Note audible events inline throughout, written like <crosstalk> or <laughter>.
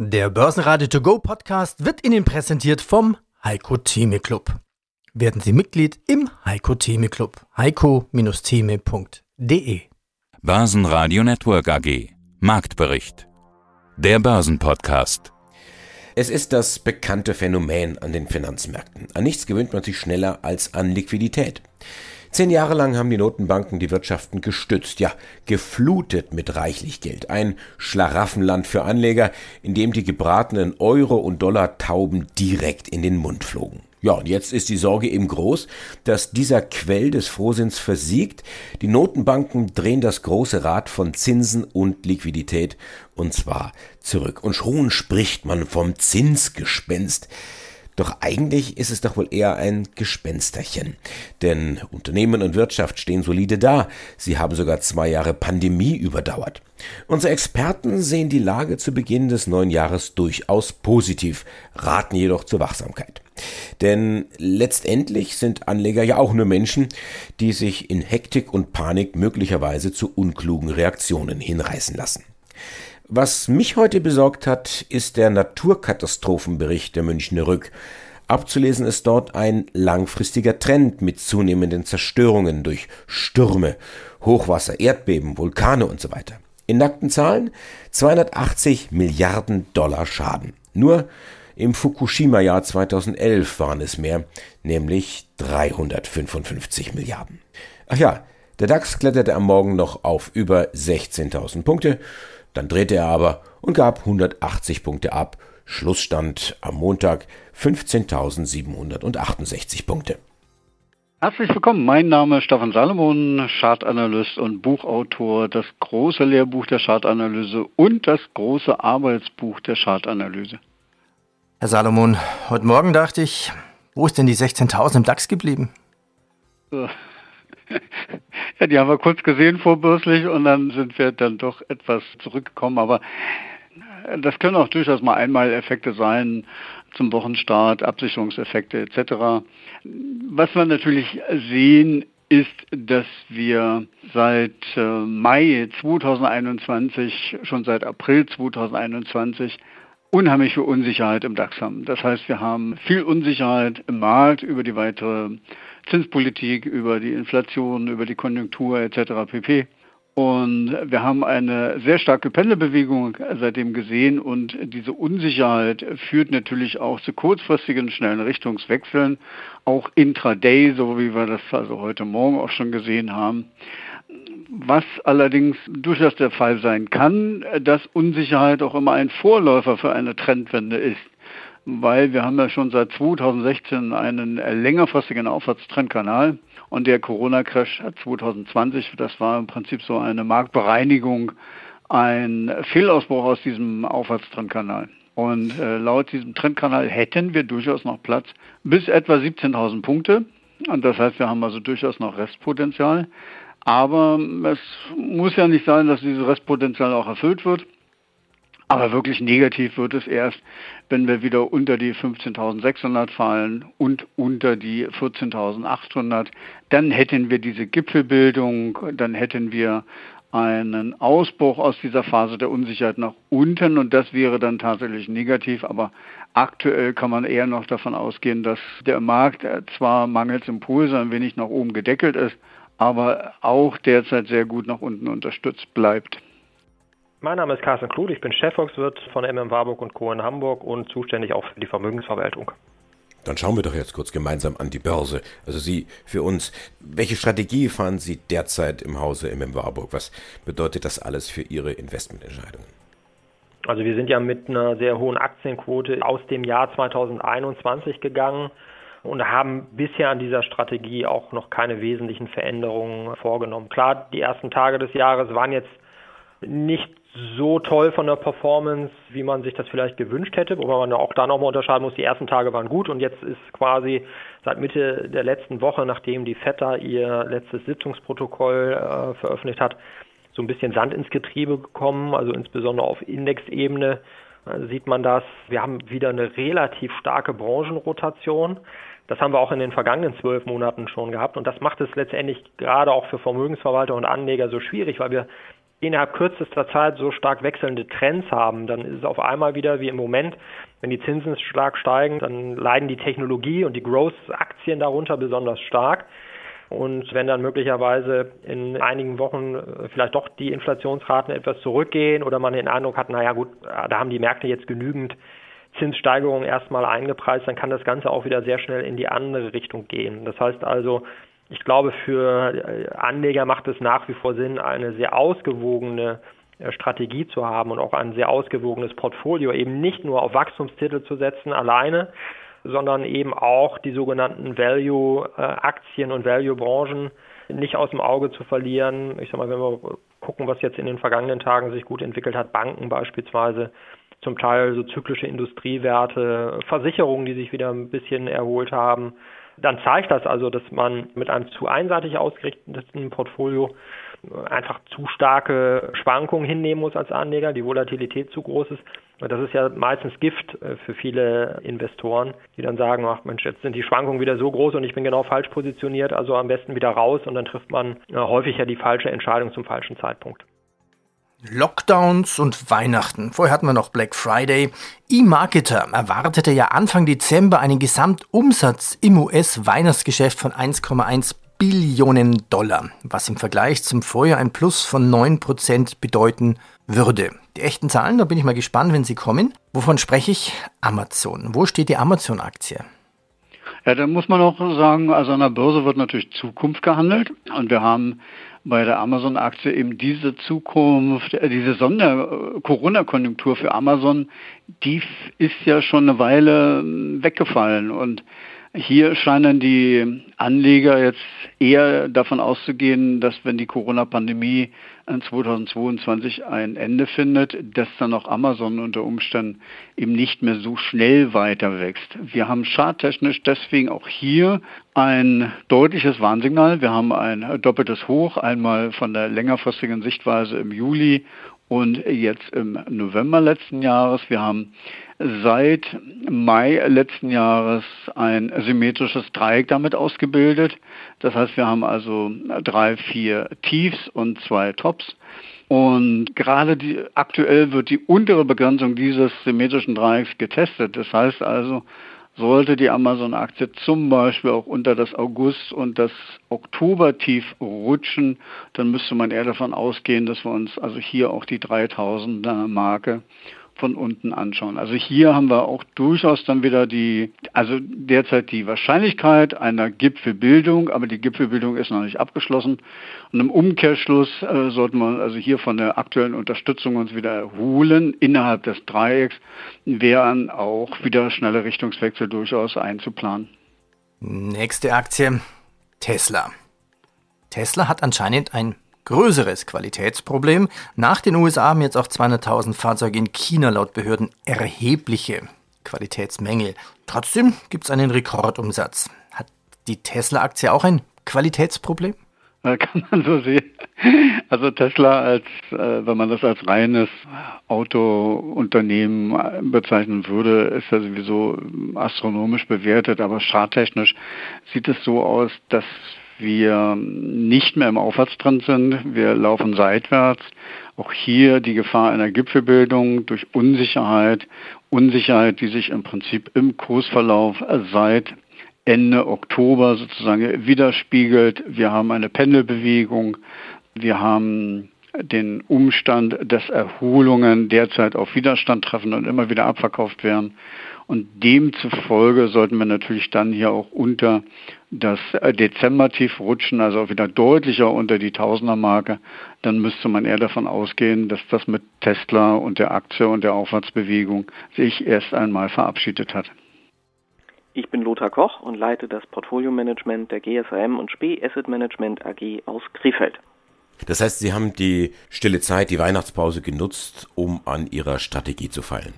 Der Börsenradio To Go Podcast wird Ihnen präsentiert vom Heiko Theme Club. Werden Sie Mitglied im Heiko Theme Club. heiko-theme.de Börsenradio Network AG Marktbericht Der Börsenpodcast Es ist das bekannte Phänomen an den Finanzmärkten. An nichts gewöhnt man sich schneller als an Liquidität. Zehn Jahre lang haben die Notenbanken die Wirtschaften gestützt, ja, geflutet mit reichlich Geld. Ein Schlaraffenland für Anleger, in dem die gebratenen Euro- und Dollar-Tauben direkt in den Mund flogen. Ja, und jetzt ist die Sorge eben groß, dass dieser Quell des Frohsinns versiegt. Die Notenbanken drehen das große Rad von Zinsen und Liquidität und zwar zurück. Und schon spricht man vom Zinsgespenst. Doch eigentlich ist es doch wohl eher ein Gespensterchen. Denn Unternehmen und Wirtschaft stehen solide da. Sie haben sogar zwei Jahre Pandemie überdauert. Unsere Experten sehen die Lage zu Beginn des neuen Jahres durchaus positiv, raten jedoch zur Wachsamkeit. Denn letztendlich sind Anleger ja auch nur Menschen, die sich in Hektik und Panik möglicherweise zu unklugen Reaktionen hinreißen lassen. Was mich heute besorgt hat, ist der Naturkatastrophenbericht der Münchner Rück. Abzulesen ist dort ein langfristiger Trend mit zunehmenden Zerstörungen durch Stürme, Hochwasser, Erdbeben, Vulkane und so weiter. In nackten Zahlen 280 Milliarden Dollar Schaden. Nur im Fukushima-Jahr 2011 waren es mehr, nämlich 355 Milliarden. Ach ja, der DAX kletterte am Morgen noch auf über 16.000 Punkte dann drehte er aber und gab 180 Punkte ab. Schlussstand am Montag 15.768 Punkte. Herzlich willkommen, mein Name ist Stefan Salomon, Chartanalyst und Buchautor, das große Lehrbuch der Chartanalyse und das große Arbeitsbuch der Chartanalyse. Herr Salomon, heute Morgen dachte ich, wo ist denn die 16.000 im DAX geblieben? <laughs> Ja, die haben wir kurz gesehen vorbürstlich und dann sind wir dann doch etwas zurückgekommen. Aber das können auch durchaus mal Einmaleffekte sein zum Wochenstart, Absicherungseffekte etc. Was wir natürlich sehen, ist, dass wir seit äh, Mai 2021, schon seit April 2021, unheimlich viel Unsicherheit im DAX haben. Das heißt, wir haben viel Unsicherheit im Markt über die weitere Zinspolitik, über die Inflation, über die Konjunktur etc. pp. Und wir haben eine sehr starke Pendelbewegung seitdem gesehen und diese Unsicherheit führt natürlich auch zu kurzfristigen, schnellen Richtungswechseln, auch intraday, so wie wir das also heute Morgen auch schon gesehen haben. Was allerdings durchaus der Fall sein kann, dass Unsicherheit auch immer ein Vorläufer für eine Trendwende ist weil wir haben ja schon seit 2016 einen längerfristigen Aufwärtstrendkanal und der Corona-Crash 2020, das war im Prinzip so eine Marktbereinigung, ein Fehlausbruch aus diesem Aufwärtstrendkanal. Und äh, laut diesem Trendkanal hätten wir durchaus noch Platz bis etwa 17.000 Punkte. Und das heißt, wir haben also durchaus noch Restpotenzial. Aber es muss ja nicht sein, dass dieses Restpotenzial auch erfüllt wird. Aber wirklich negativ wird es erst, wenn wir wieder unter die 15.600 fallen und unter die 14.800. Dann hätten wir diese Gipfelbildung, dann hätten wir einen Ausbruch aus dieser Phase der Unsicherheit nach unten und das wäre dann tatsächlich negativ, aber aktuell kann man eher noch davon ausgehen, dass der Markt zwar mangels Impulse ein wenig nach oben gedeckelt ist, aber auch derzeit sehr gut nach unten unterstützt bleibt. Mein Name ist Carsten Kluth, ich bin Chefvolkswirt von MM Warburg und Co. in Hamburg und zuständig auch für die Vermögensverwaltung. Dann schauen wir doch jetzt kurz gemeinsam an die Börse. Also Sie für uns, welche Strategie fahren Sie derzeit im Hause MM Warburg? Was bedeutet das alles für Ihre Investmententscheidungen? Also wir sind ja mit einer sehr hohen Aktienquote aus dem Jahr 2021 gegangen und haben bisher an dieser Strategie auch noch keine wesentlichen Veränderungen vorgenommen. Klar, die ersten Tage des Jahres waren jetzt nicht so toll von der Performance, wie man sich das vielleicht gewünscht hätte, wobei man auch da nochmal unterscheiden muss, die ersten Tage waren gut und jetzt ist quasi seit Mitte der letzten Woche, nachdem die FETA ihr letztes Sitzungsprotokoll äh, veröffentlicht hat, so ein bisschen Sand ins Getriebe gekommen, also insbesondere auf Indexebene äh, sieht man das. Wir haben wieder eine relativ starke Branchenrotation. Das haben wir auch in den vergangenen zwölf Monaten schon gehabt und das macht es letztendlich gerade auch für Vermögensverwalter und Anleger so schwierig, weil wir innerhalb kürzester Zeit so stark wechselnde Trends haben, dann ist es auf einmal wieder wie im Moment, wenn die Zinsen stark steigen, dann leiden die Technologie und die Growth-Aktien darunter besonders stark. Und wenn dann möglicherweise in einigen Wochen äh, vielleicht doch die Inflationsraten etwas zurückgehen oder man den Eindruck hat, naja gut, da haben die Märkte jetzt genügend Zinssteigerungen erstmal eingepreist, dann kann das Ganze auch wieder sehr schnell in die andere Richtung gehen. Das heißt also, ich glaube, für äh, Anleger macht es nach wie vor Sinn, eine sehr ausgewogene äh, Strategie zu haben und auch ein sehr ausgewogenes Portfolio, eben nicht nur auf Wachstumstitel zu setzen alleine, sondern eben auch die sogenannten Value-Aktien und Value-Branchen nicht aus dem Auge zu verlieren. Ich sag mal, wenn wir gucken, was jetzt in den vergangenen Tagen sich gut entwickelt hat, Banken beispielsweise, zum Teil so zyklische Industriewerte, Versicherungen, die sich wieder ein bisschen erholt haben, dann zeigt das also, dass man mit einem zu einseitig ausgerichteten Portfolio einfach zu starke Schwankungen hinnehmen muss als Anleger, die Volatilität zu groß ist. Das ist ja meistens Gift äh, für viele Investoren, die dann sagen, ach Mensch, jetzt sind die Schwankungen wieder so groß und ich bin genau falsch positioniert, also am besten wieder raus und dann trifft man äh, häufig ja die falsche Entscheidung zum falschen Zeitpunkt. Lockdowns und Weihnachten. Vorher hatten wir noch Black Friday. eMarketer erwartete ja Anfang Dezember einen Gesamtumsatz im US-Weihnachtsgeschäft von 1,1 Billionen Dollar, was im Vergleich zum Vorjahr ein Plus von 9% bedeuten würde. Die echten Zahlen, da bin ich mal gespannt, wenn sie kommen. Wovon spreche ich? Amazon. Wo steht die Amazon-Aktie? Ja, da muss man auch sagen, also an der Börse wird natürlich Zukunft gehandelt und wir haben bei der Amazon-Aktie eben diese Zukunft, äh, diese Sonder-Corona-Konjunktur für Amazon, die ist ja schon eine Weile ähm, weggefallen. Und hier scheinen die Anleger jetzt eher davon auszugehen, dass wenn die Corona-Pandemie 2022 ein Ende findet, dass dann auch Amazon unter Umständen eben nicht mehr so schnell weiter wächst. Wir haben charttechnisch deswegen auch hier ein deutliches Warnsignal. Wir haben ein doppeltes Hoch, einmal von der längerfristigen Sichtweise im Juli und jetzt im November letzten Jahres. Wir haben seit Mai letzten Jahres ein symmetrisches Dreieck damit ausgebildet. Das heißt, wir haben also drei, vier Tiefs und zwei Tops. Und gerade die, aktuell wird die untere Begrenzung dieses symmetrischen Dreiecks getestet. Das heißt also, sollte die Amazon-Aktie zum Beispiel auch unter das August- und das Oktober-Tief rutschen, dann müsste man eher davon ausgehen, dass wir uns also hier auch die 3000er-Marke von unten anschauen. Also hier haben wir auch durchaus dann wieder die, also derzeit die Wahrscheinlichkeit einer Gipfelbildung, aber die Gipfelbildung ist noch nicht abgeschlossen. Und im Umkehrschluss äh, sollten wir also hier von der aktuellen Unterstützung uns wieder erholen innerhalb des Dreiecks, wären auch wieder schnelle Richtungswechsel durchaus einzuplanen. Nächste Aktie, Tesla. Tesla hat anscheinend ein größeres Qualitätsproblem. Nach den USA haben jetzt auch 200.000 Fahrzeuge in China laut Behörden erhebliche Qualitätsmängel. Trotzdem gibt es einen Rekordumsatz. Hat die Tesla-Aktie auch ein Qualitätsproblem? Kann man so sehen. Also Tesla als, äh, wenn man das als reines Autounternehmen bezeichnen würde, ist ja sowieso astronomisch bewertet, aber charttechnisch sieht es so aus, dass wir nicht mehr im Aufwärtstrend sind. Wir laufen seitwärts. Auch hier die Gefahr einer Gipfelbildung durch Unsicherheit. Unsicherheit, die sich im Prinzip im Kursverlauf seit Ende Oktober sozusagen widerspiegelt. Wir haben eine Pendelbewegung. Wir haben den Umstand, dass Erholungen derzeit auf Widerstand treffen und immer wieder abverkauft werden. Und demzufolge sollten wir natürlich dann hier auch unter das Dezember-Tief rutschen, also auch wieder deutlicher unter die Tausender-Marke. Dann müsste man eher davon ausgehen, dass das mit Tesla und der Aktie und der Aufwärtsbewegung sich erst einmal verabschiedet hat. Ich bin Lothar Koch und leite das Portfolio-Management der GSAM und SPE Asset Management AG aus Krefeld. Das heißt, Sie haben die stille Zeit, die Weihnachtspause genutzt, um an Ihrer Strategie zu feilen.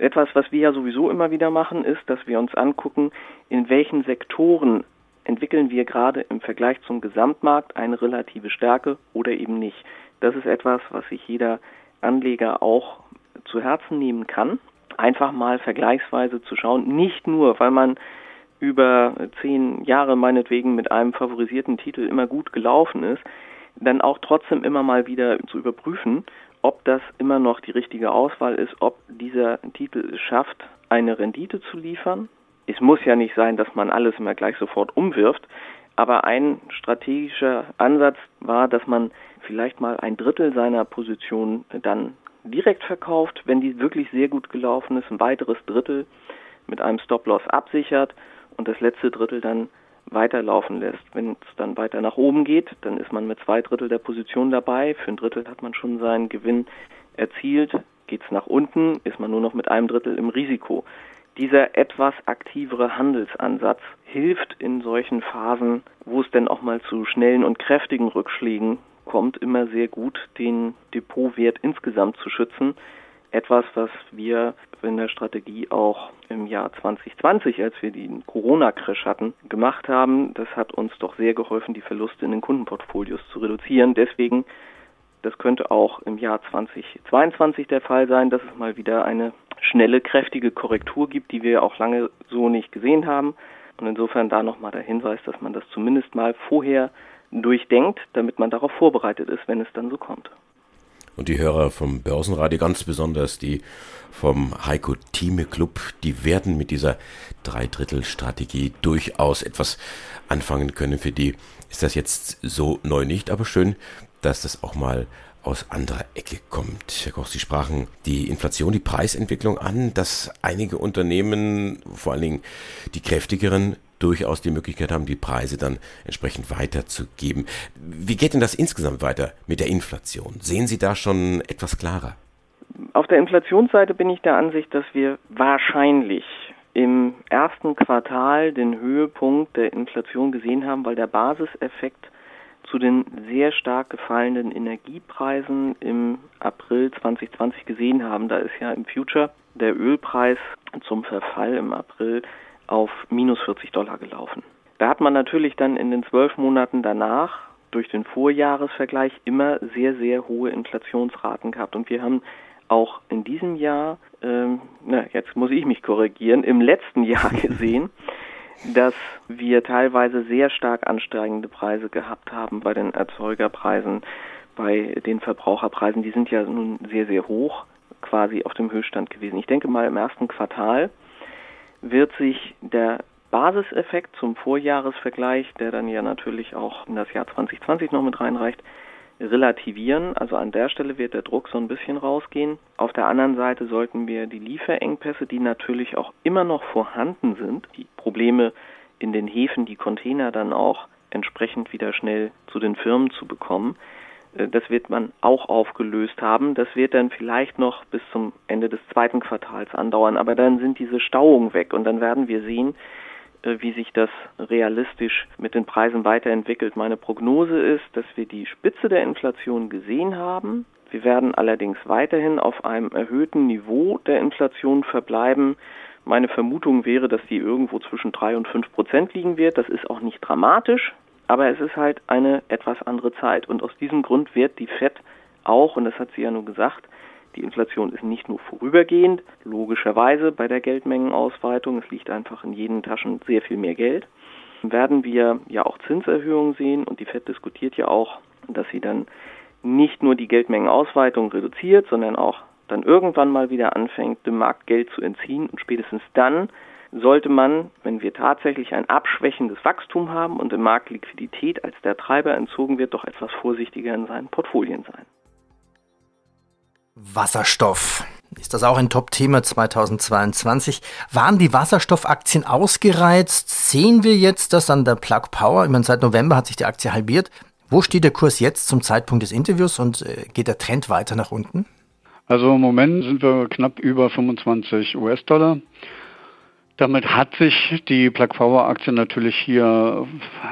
Etwas, was wir ja sowieso immer wieder machen, ist, dass wir uns angucken, in welchen Sektoren entwickeln wir gerade im Vergleich zum Gesamtmarkt eine relative Stärke oder eben nicht. Das ist etwas, was sich jeder Anleger auch zu Herzen nehmen kann. Einfach mal vergleichsweise zu schauen, nicht nur, weil man über zehn Jahre meinetwegen mit einem favorisierten Titel immer gut gelaufen ist, dann auch trotzdem immer mal wieder zu überprüfen, ob das immer noch die richtige Auswahl ist, ob dieser Titel es schafft, eine Rendite zu liefern. Es muss ja nicht sein, dass man alles immer gleich sofort umwirft, aber ein strategischer Ansatz war, dass man vielleicht mal ein Drittel seiner Position dann direkt verkauft, wenn die wirklich sehr gut gelaufen ist, ein weiteres Drittel mit einem Stop-Loss absichert und das letzte Drittel dann weiterlaufen lässt. Wenn es dann weiter nach oben geht, dann ist man mit zwei Drittel der Position dabei. Für ein Drittel hat man schon seinen Gewinn erzielt. Geht es nach unten, ist man nur noch mit einem Drittel im Risiko. Dieser etwas aktivere Handelsansatz hilft in solchen Phasen, wo es denn auch mal zu schnellen und kräftigen Rückschlägen kommt, immer sehr gut, den Depotwert insgesamt zu schützen. Etwas, was wir in der Strategie auch im Jahr 2020, als wir den Corona-Crash hatten, gemacht haben. Das hat uns doch sehr geholfen, die Verluste in den Kundenportfolios zu reduzieren. Deswegen, das könnte auch im Jahr 2022 der Fall sein, dass es mal wieder eine schnelle, kräftige Korrektur gibt, die wir auch lange so nicht gesehen haben. Und insofern da nochmal der Hinweis, dass man das zumindest mal vorher durchdenkt, damit man darauf vorbereitet ist, wenn es dann so kommt. Und die Hörer vom Börsenradio, ganz besonders die vom Heiko Thieme Club, die werden mit dieser Dreidrittel-Strategie durchaus etwas anfangen können. Für die ist das jetzt so neu nicht, aber schön, dass das auch mal aus anderer Ecke kommt. Herr Koch, Sie sprachen die Inflation, die Preisentwicklung an, dass einige Unternehmen, vor allen Dingen die kräftigeren, durchaus die Möglichkeit haben, die Preise dann entsprechend weiterzugeben. Wie geht denn das insgesamt weiter mit der Inflation? Sehen Sie da schon etwas klarer? Auf der Inflationsseite bin ich der Ansicht, dass wir wahrscheinlich im ersten Quartal den Höhepunkt der Inflation gesehen haben, weil der Basiseffekt zu den sehr stark gefallenen Energiepreisen im April 2020 gesehen haben. Da ist ja im Future der Ölpreis zum Verfall im April auf minus 40 Dollar gelaufen. Da hat man natürlich dann in den zwölf Monaten danach durch den Vorjahresvergleich immer sehr, sehr hohe Inflationsraten gehabt. Und wir haben auch in diesem Jahr, ähm, na, jetzt muss ich mich korrigieren, im letzten Jahr <laughs> gesehen, dass wir teilweise sehr stark ansteigende Preise gehabt haben bei den Erzeugerpreisen, bei den Verbraucherpreisen. Die sind ja nun sehr, sehr hoch, quasi auf dem Höchststand gewesen. Ich denke mal, im ersten Quartal wird sich der Basiseffekt zum Vorjahresvergleich, der dann ja natürlich auch in das Jahr 2020 noch mit reinreicht, relativieren. Also an der Stelle wird der Druck so ein bisschen rausgehen. Auf der anderen Seite sollten wir die Lieferengpässe, die natürlich auch immer noch vorhanden sind, die Probleme in den Häfen, die Container dann auch entsprechend wieder schnell zu den Firmen zu bekommen, das wird man auch aufgelöst haben. Das wird dann vielleicht noch bis zum Ende des zweiten Quartals andauern, aber dann sind diese Stauungen weg und dann werden wir sehen, äh, wie sich das realistisch mit den Preisen weiterentwickelt. Meine Prognose ist, dass wir die Spitze der Inflation gesehen haben. Wir werden allerdings weiterhin auf einem erhöhten Niveau der Inflation verbleiben. Meine Vermutung wäre, dass die irgendwo zwischen drei und fünf Prozent liegen wird. Das ist auch nicht dramatisch. Aber es ist halt eine etwas andere Zeit. Und aus diesem Grund wird die FED auch, und das hat sie ja nur gesagt, die Inflation ist nicht nur vorübergehend, logischerweise bei der Geldmengenausweitung, es liegt einfach in jeden Taschen sehr viel mehr Geld, werden wir ja auch Zinserhöhungen sehen und die FED diskutiert ja auch, dass sie dann nicht nur die Geldmengenausweitung reduziert, sondern auch dann irgendwann mal wieder anfängt, dem Markt Geld zu entziehen und spätestens dann sollte man, wenn wir tatsächlich ein abschwächendes Wachstum haben und im Markt Liquidität als der Treiber entzogen wird, doch etwas vorsichtiger in seinen Portfolien sein. Wasserstoff. Ist das auch ein Top-Thema 2022? Waren die Wasserstoffaktien ausgereizt? Sehen wir jetzt das an der Plug Power? Ich meine, seit November hat sich die Aktie halbiert. Wo steht der Kurs jetzt zum Zeitpunkt des Interviews und äh, geht der Trend weiter nach unten? Also im Moment sind wir knapp über 25 US-Dollar. Damit hat sich die Plug Power Aktie natürlich hier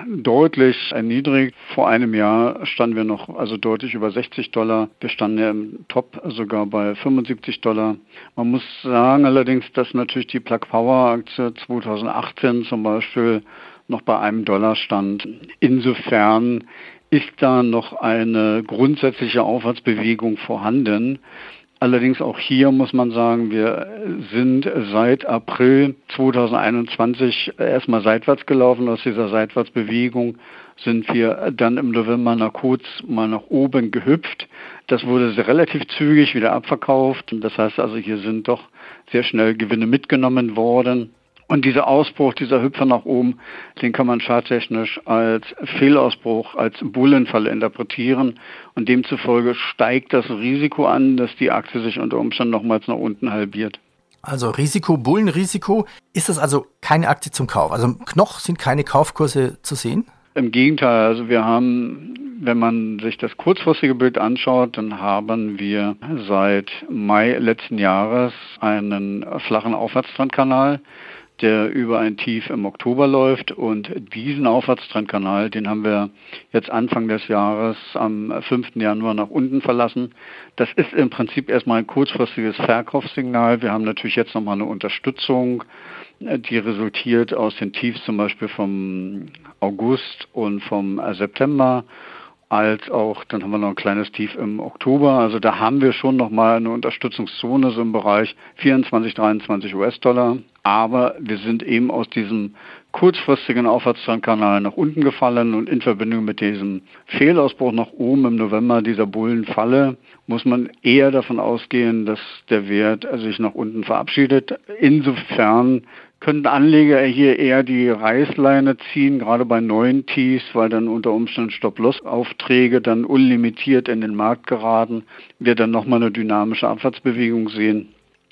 deutlich erniedrigt. Vor einem Jahr standen wir noch also deutlich über 60 Dollar. Wir standen ja im Top sogar bei 75 Dollar. Man muss sagen allerdings, dass natürlich die Plug Power Aktie 2018 zum Beispiel noch bei einem Dollar stand. Insofern ist da noch eine grundsätzliche Aufwärtsbewegung vorhanden. Allerdings auch hier muss man sagen, wir sind seit April 2021 erstmal seitwärts gelaufen. Aus dieser Seitwärtsbewegung sind wir dann im November nach kurz mal nach oben gehüpft. Das wurde relativ zügig wieder abverkauft. Das heißt also, hier sind doch sehr schnell Gewinne mitgenommen worden. Und dieser Ausbruch, dieser Hüpfer nach oben, den kann man charttechnisch als Fehlausbruch, als Bullenfalle interpretieren. Und demzufolge steigt das Risiko an, dass die Aktie sich unter Umständen nochmals nach unten halbiert. Also Risiko, Bullenrisiko. Ist das also keine Aktie zum Kauf? Also noch sind keine Kaufkurse zu sehen? Im Gegenteil, also wir haben, wenn man sich das kurzfristige Bild anschaut, dann haben wir seit Mai letzten Jahres einen flachen Aufwärtstrendkanal der über ein Tief im Oktober läuft. Und diesen Aufwärtstrendkanal, den haben wir jetzt Anfang des Jahres am 5. Januar nach unten verlassen. Das ist im Prinzip erstmal ein kurzfristiges Verkaufssignal. Wir haben natürlich jetzt nochmal eine Unterstützung, die resultiert aus den Tiefs zum Beispiel vom August und vom September als auch, dann haben wir noch ein kleines Tief im Oktober. Also da haben wir schon nochmal eine Unterstützungszone so im Bereich 24, 23 US-Dollar. Aber wir sind eben aus diesem kurzfristigen Aufwärtstrendkanal nach unten gefallen und in Verbindung mit diesem Fehlausbruch nach oben im November dieser Bullenfalle muss man eher davon ausgehen, dass der Wert sich nach unten verabschiedet. Insofern könnten Anleger hier eher die Reißleine ziehen, gerade bei neuen Tees, weil dann unter Umständen Stop-Loss-Aufträge dann unlimitiert in den Markt geraten, wir dann nochmal eine dynamische Abwärtsbewegung sehen.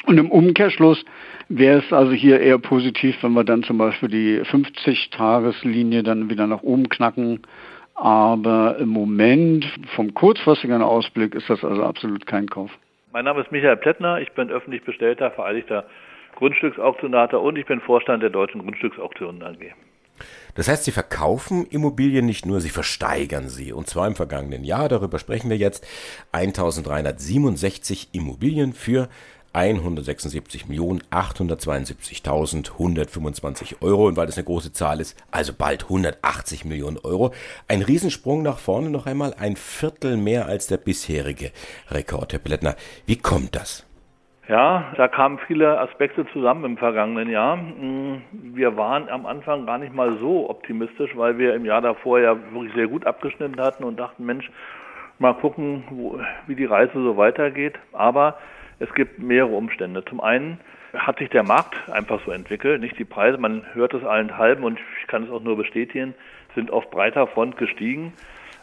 Und im Umkehrschluss wäre es also hier eher positiv, wenn wir dann zum Beispiel die 50-Tageslinie dann wieder nach oben knacken. Aber im Moment vom kurzfristigen Ausblick ist das also absolut kein Kauf. Mein Name ist Michael Plättner, ich bin öffentlich bestellter, vereidigter Grundstücksauktionator und ich bin Vorstand der Deutschen Grundstücksauktionen AG. Das heißt, Sie verkaufen Immobilien nicht nur, Sie versteigern sie. Und zwar im vergangenen Jahr, darüber sprechen wir jetzt, 1367 Immobilien für 176.872.125 Euro. Und weil das eine große Zahl ist, also bald 180 Millionen Euro. Ein Riesensprung nach vorne noch einmal, ein Viertel mehr als der bisherige Rekord, Herr Plättner. Wie kommt das? Ja, da kamen viele Aspekte zusammen im vergangenen Jahr. Mm, wir waren am Anfang gar nicht mal so optimistisch, weil wir im Jahr davor ja wirklich sehr gut abgeschnitten hatten und dachten, Mensch, mal gucken, wo, wie die Reise so weitergeht. Aber es gibt mehrere Umstände. Zum einen hat sich der Markt einfach so entwickelt, nicht die Preise, man hört es allenthalben und ich kann es auch nur bestätigen, sind auf breiter Front gestiegen.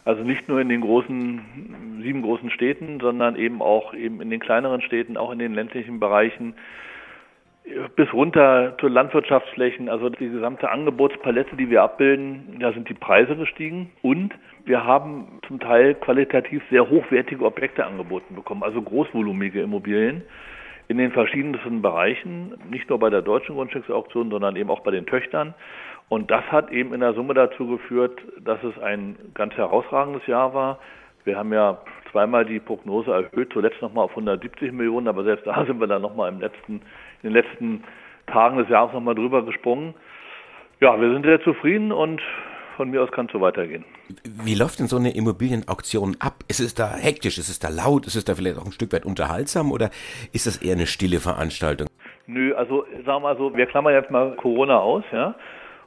Also nicht nur in den großen, sieben großen Städten, sondern eben auch eben in den kleineren Städten, auch in den ländlichen Bereichen, bis runter zu Landwirtschaftsflächen, also die gesamte Angebotspalette, die wir abbilden, da sind die Preise gestiegen. Und wir haben zum Teil qualitativ sehr hochwertige Objekte angeboten bekommen, also großvolumige Immobilien in den verschiedensten Bereichen, nicht nur bei der deutschen Grundstücksauktion, sondern eben auch bei den Töchtern. Und das hat eben in der Summe dazu geführt, dass es ein ganz herausragendes Jahr war. Wir haben ja zweimal die Prognose erhöht, zuletzt nochmal auf 170 Millionen, aber selbst da <laughs> sind wir dann nochmal im letzten, in den letzten Tagen des Jahres nochmal drüber gesprungen. Ja, wir sind sehr zufrieden und von mir aus kann es so weitergehen. Wie läuft denn so eine Immobilienauktion ab? Ist es da hektisch? Ist es da laut? Ist es da vielleicht auch ein Stück weit unterhaltsam oder ist das eher eine stille Veranstaltung? Nö, also sagen wir mal so, wir klammern jetzt mal Corona aus, ja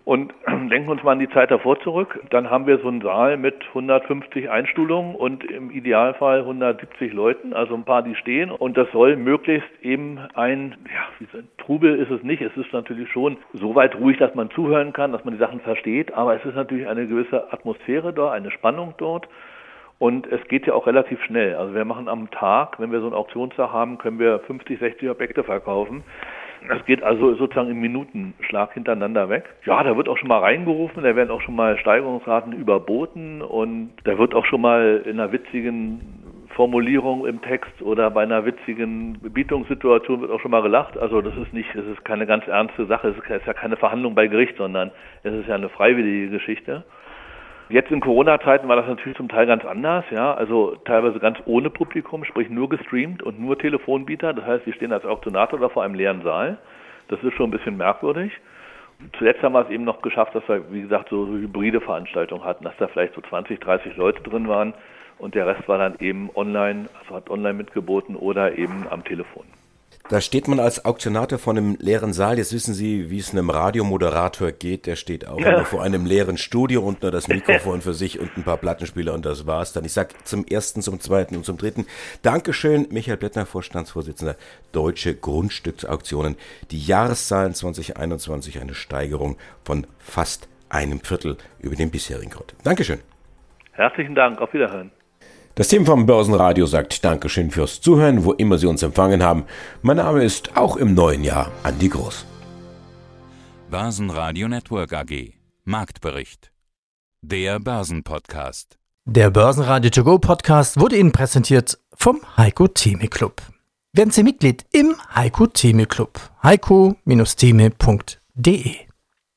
und <clears throat> denken uns mal an die Zeit davor zurück. Dann haben wir so einen Saal mit 150 Einstulungen und im Idealfall 170 Leuten, also ein paar, die stehen. Und das soll möglichst eben ein, ja, wie so ein Trubel ist es nicht. Es ist natürlich schon so weit ruhig, dass man zuhören kann, dass man die Sachen versteht. Aber es ist natürlich eine gewisse Atmosphäre dort, eine Spannung dort. Und es geht ja auch relativ schnell. Also wir machen am Tag, wenn wir so einen Auktionstag haben, können wir 50, 60 Objekte verkaufen. Das geht also sozusagen im Minutenschlag hintereinander weg. Ja, da wird auch schon mal reingerufen, da werden auch schon mal Steigerungsraten überboten und da wird auch schon mal in einer witzigen Formulierung im Text oder bei einer witzigen Bietungssituation wird auch schon mal gelacht. Also das ist nicht, das ist keine ganz ernste Sache, es ist ja keine Verhandlung bei Gericht, sondern es ist ja eine freiwillige Geschichte. Jetzt in Corona-Zeiten war das natürlich zum Teil ganz anders, ja, also teilweise ganz ohne Publikum, sprich nur gestreamt und nur Telefonbieter. Das heißt, wir stehen als Auktionator da vor einem leeren Saal. Das ist schon ein bisschen merkwürdig. Zuletzt haben wir es eben noch geschafft, dass wir, wie gesagt, so hybride Veranstaltungen hatten, dass da vielleicht so 20, 30 Leute drin waren und der Rest war dann eben online, also hat online mitgeboten oder eben am Telefon. Da steht man als Auktionator vor einem leeren Saal. Jetzt wissen Sie, wie es einem Radiomoderator geht. Der steht auch ja. vor einem leeren Studio und nur das <laughs> Mikrofon für sich und ein paar Plattenspieler und das war's dann. Ich sag zum ersten, zum zweiten und zum dritten Dankeschön, Michael Blättner, Vorstandsvorsitzender Deutsche Grundstücksauktionen. Die Jahreszahlen 2021 eine Steigerung von fast einem Viertel über den bisherigen Grund. Dankeschön. Herzlichen Dank. Auf Wiederhören. Das Team vom Börsenradio sagt Dankeschön fürs Zuhören, wo immer Sie uns empfangen haben. Mein Name ist auch im neuen Jahr Andi Groß. Börsenradio Network AG. Marktbericht. Der Börsenpodcast. Der Börsenradio To Go Podcast wurde Ihnen präsentiert vom Heiko Theme Club. Werden Sie Mitglied im Heiko Theme Club. heiko-theme.de